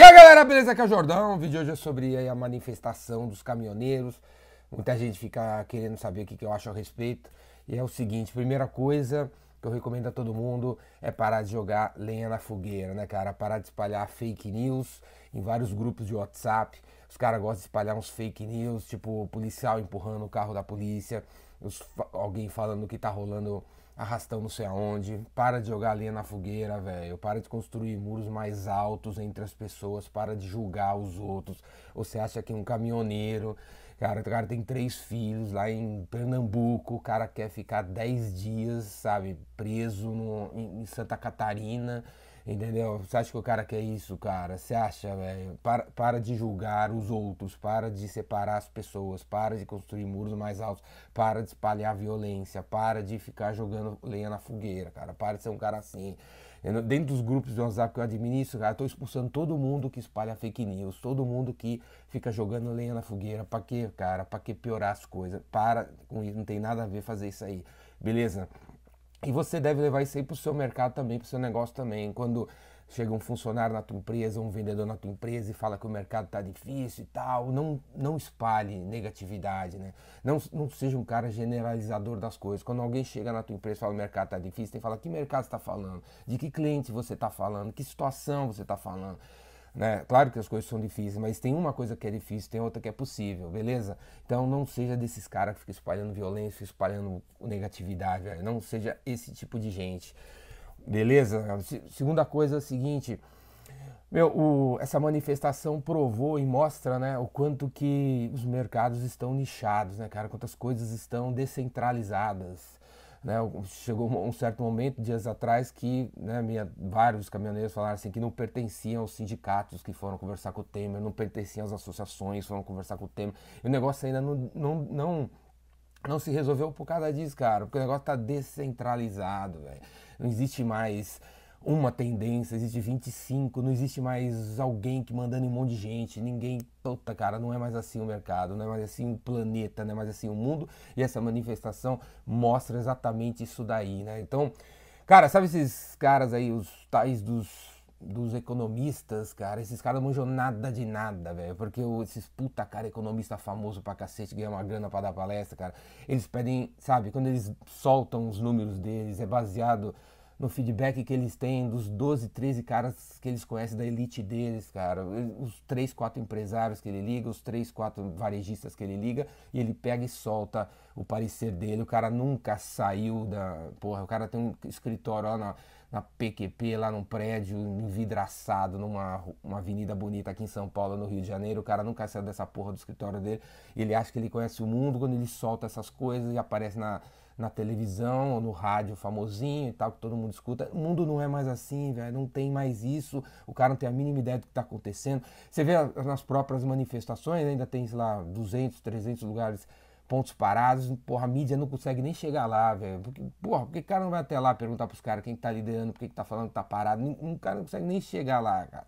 E aí galera, beleza? Aqui é o Jordão. O vídeo hoje é sobre a manifestação dos caminhoneiros. Muita gente fica querendo saber o que eu acho a respeito. E é o seguinte: primeira coisa que eu recomendo a todo mundo é parar de jogar lenha na fogueira, né, cara? Parar de espalhar fake news em vários grupos de WhatsApp. Os caras gostam de espalhar uns fake news, tipo policial empurrando o carro da polícia, os, alguém falando que tá rolando arrastão não sei aonde. Para de jogar linha na fogueira, velho. Para de construir muros mais altos entre as pessoas. Para de julgar os outros. Você acha que um caminhoneiro, cara, o cara tem três filhos lá em Pernambuco, o cara quer ficar dez dias, sabe, preso no, em Santa Catarina Entendeu? Você acha que o cara quer isso, cara? Você acha, velho? Para, para de julgar os outros, para de separar as pessoas, para de construir muros mais altos, para de espalhar violência, para de ficar jogando lenha na fogueira, cara. Para de ser um cara assim. Dentro dos grupos de WhatsApp que eu administro, cara, eu tô expulsando todo mundo que espalha fake news, todo mundo que fica jogando lenha na fogueira. Pra quê, cara? Pra que piorar as coisas? Para com isso, não tem nada a ver fazer isso aí. Beleza? E você deve levar isso aí para o seu mercado também, para o seu negócio também. Quando chega um funcionário na tua empresa, um vendedor na tua empresa e fala que o mercado está difícil e tal, não, não espalhe negatividade, né? Não, não seja um cara generalizador das coisas. Quando alguém chega na tua empresa e fala que o mercado está difícil, tem que falar que mercado está falando, de que cliente você está falando, que situação você está falando. Né? Claro que as coisas são difíceis, mas tem uma coisa que é difícil, tem outra que é possível, beleza? Então não seja desses caras que ficam espalhando violência, espalhando negatividade, véio. não seja esse tipo de gente, beleza? Segunda coisa é a seguinte, meu, o, essa manifestação provou e mostra né, o quanto que os mercados estão nichados, né, cara? Quantas coisas estão descentralizadas. Né, chegou um certo momento, dias atrás, que né, minha, vários caminhoneiros falaram assim que não pertenciam aos sindicatos que foram conversar com o Temer, não pertenciam às associações, foram conversar com o Temer. E o negócio ainda não, não, não, não se resolveu por causa disso, cara, porque o negócio está descentralizado. Não existe mais uma tendência, existe 25, não existe mais alguém que mandando um monte de gente, ninguém, puta cara, não é mais assim o mercado, não é mais assim o planeta, não é mais assim o mundo, e essa manifestação mostra exatamente isso daí, né? Então, cara, sabe esses caras aí, os tais dos dos economistas, cara, esses caras manjam nada de nada, velho, porque esses puta cara economista famoso pra cacete, ganha uma grana pra dar palestra, cara, eles pedem, sabe, quando eles soltam os números deles, é baseado no feedback que eles têm dos 12, 13 caras que eles conhecem da elite deles, cara. Os 3, 4 empresários que ele liga, os 3, 4 varejistas que ele liga, e ele pega e solta o parecer dele. O cara nunca saiu da. Porra, o cara tem um escritório lá na, na PQP, lá num prédio envidraçado, numa uma avenida bonita aqui em São Paulo, no Rio de Janeiro. O cara nunca saiu dessa porra do escritório dele. Ele acha que ele conhece o mundo quando ele solta essas coisas e aparece na na televisão ou no rádio famosinho e tal, que todo mundo escuta. O mundo não é mais assim, velho. Não tem mais isso. O cara não tem a mínima ideia do que está acontecendo. Você vê nas próprias manifestações, ainda tem, lá, 200, 300 lugares, pontos parados. Porra, a mídia não consegue nem chegar lá, velho. Porque, porra, por que o cara não vai até lá perguntar pros caras quem está liderando, por que, que tá falando que tá parado? O cara não consegue nem chegar lá, cara.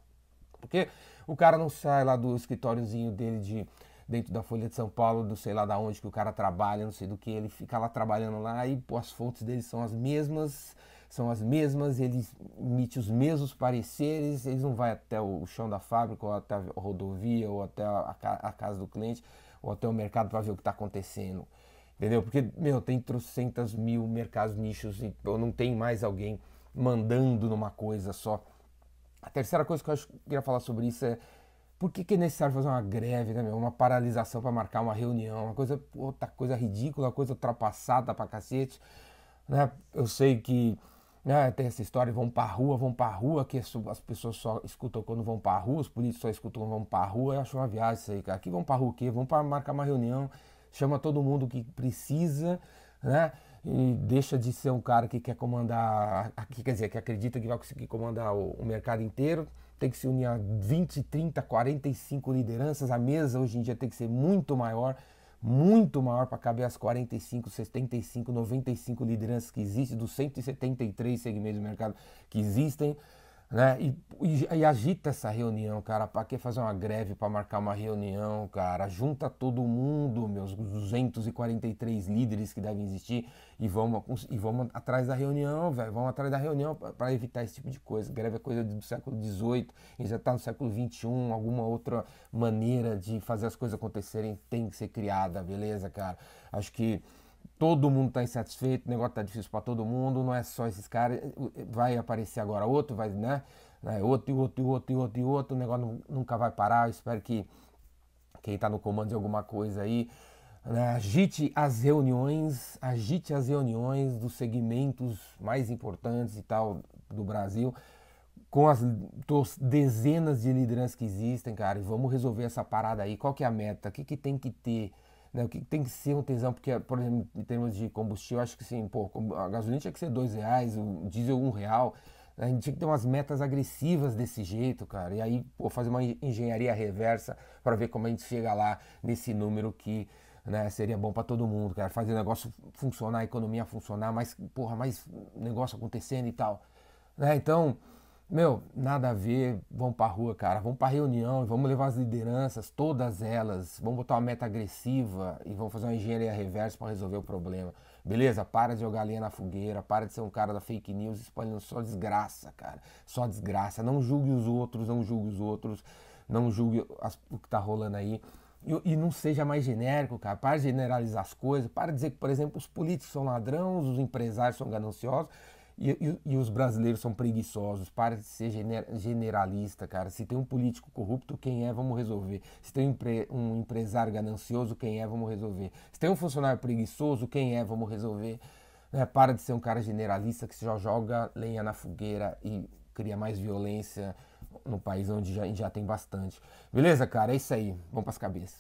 Porque o cara não sai lá do escritóriozinho dele de dentro da Folha de São Paulo, do sei lá da onde que o cara trabalha, não sei do que, ele fica lá trabalhando lá e pô, as fontes dele são as mesmas, são as mesmas, ele emite os mesmos pareceres, eles não vai até o chão da fábrica, ou até a rodovia, ou até a, a casa do cliente, ou até o mercado para ver o que está acontecendo. Entendeu? Porque, meu, tem trocentas mil mercados nichos e não tem mais alguém mandando numa coisa só. A terceira coisa que eu acho que eu queria falar sobre isso é por que, que é necessário fazer uma greve, né, meu? uma paralisação para marcar uma reunião? Uma coisa, outra coisa ridícula, uma coisa ultrapassada pra cacete. Né? Eu sei que né, tem essa história, vão pra rua, vão pra rua, que as pessoas só escutam quando vão pra rua, os políticos só escutam quando vão pra rua. Eu acho uma viagem isso aí, cara. Aqui vão pra rua o quê? Vão para marcar uma reunião, chama todo mundo que precisa, né? E deixa de ser um cara que quer comandar, que, quer dizer, que acredita que vai conseguir comandar o, o mercado inteiro tem que se unir a 20, 30, 45 lideranças. A mesa hoje em dia tem que ser muito maior, muito maior para caber as 45, 75, 95 lideranças que existem, dos 173 segmentos do mercado que existem. Né? E, e, e, agita essa reunião, cara. Para que fazer uma greve para marcar uma reunião, cara? Junta todo mundo, meus 243 líderes que devem existir e vamos, e vamos atrás da reunião, velho. Vamos atrás da reunião para evitar esse tipo de coisa. Greve é coisa do século XVIII, já está no século XXI. Alguma outra maneira de fazer as coisas acontecerem tem que ser criada, beleza, cara? Acho que todo mundo está insatisfeito, o negócio está difícil para todo mundo, não é só esses caras, vai aparecer agora outro, vai, né? Outro e outro e outro e outro e outro, o negócio nunca vai parar. Eu espero que quem está no comando de alguma coisa aí né, agite as reuniões, agite as reuniões dos segmentos mais importantes e tal do Brasil com as dezenas de lideranças que existem, cara, e vamos resolver essa parada aí. Qual que é a meta? O que, que tem que ter? Né? O que tem que ser um tesão? Porque, por exemplo, em termos de combustível, acho que sim, pô, a gasolina tinha que ser dois reais, o diesel um real. A gente tinha que ter umas metas agressivas desse jeito, cara. E aí, pô, fazer uma engenharia reversa para ver como a gente chega lá nesse número que né, seria bom para todo mundo, cara. Fazer o negócio funcionar, a economia funcionar, mais, porra, mais negócio acontecendo e tal. Né? Então, meu, nada a ver, vamos pra rua, cara. Vamos pra reunião, vamos levar as lideranças, todas elas. Vamos botar uma meta agressiva e vamos fazer uma engenharia reversa para resolver o problema. Beleza? Para de jogar linha na fogueira, para de ser um cara da fake news espalhando só desgraça, cara. Só desgraça. Não julgue os outros, não julgue os outros, não julgue as, o que tá rolando aí. E, e, não seja mais genérico, cara. Para de generalizar as coisas. Para de dizer que, por exemplo, os políticos são ladrões, os empresários são gananciosos e, e, e, os brasileiros são preguiçosos. Para de ser generalista, cara. Se tem um político corrupto, quem é, vamos resolver. Se tem um, empre, um empresário ganancioso, quem é, vamos resolver. Se tem um funcionário preguiçoso, quem é, vamos resolver. É, para de ser um cara generalista que já joga lenha na fogueira e cria mais violência no país onde já, já tem bastante. Beleza, cara? É isso aí. Vamos para as cabeças.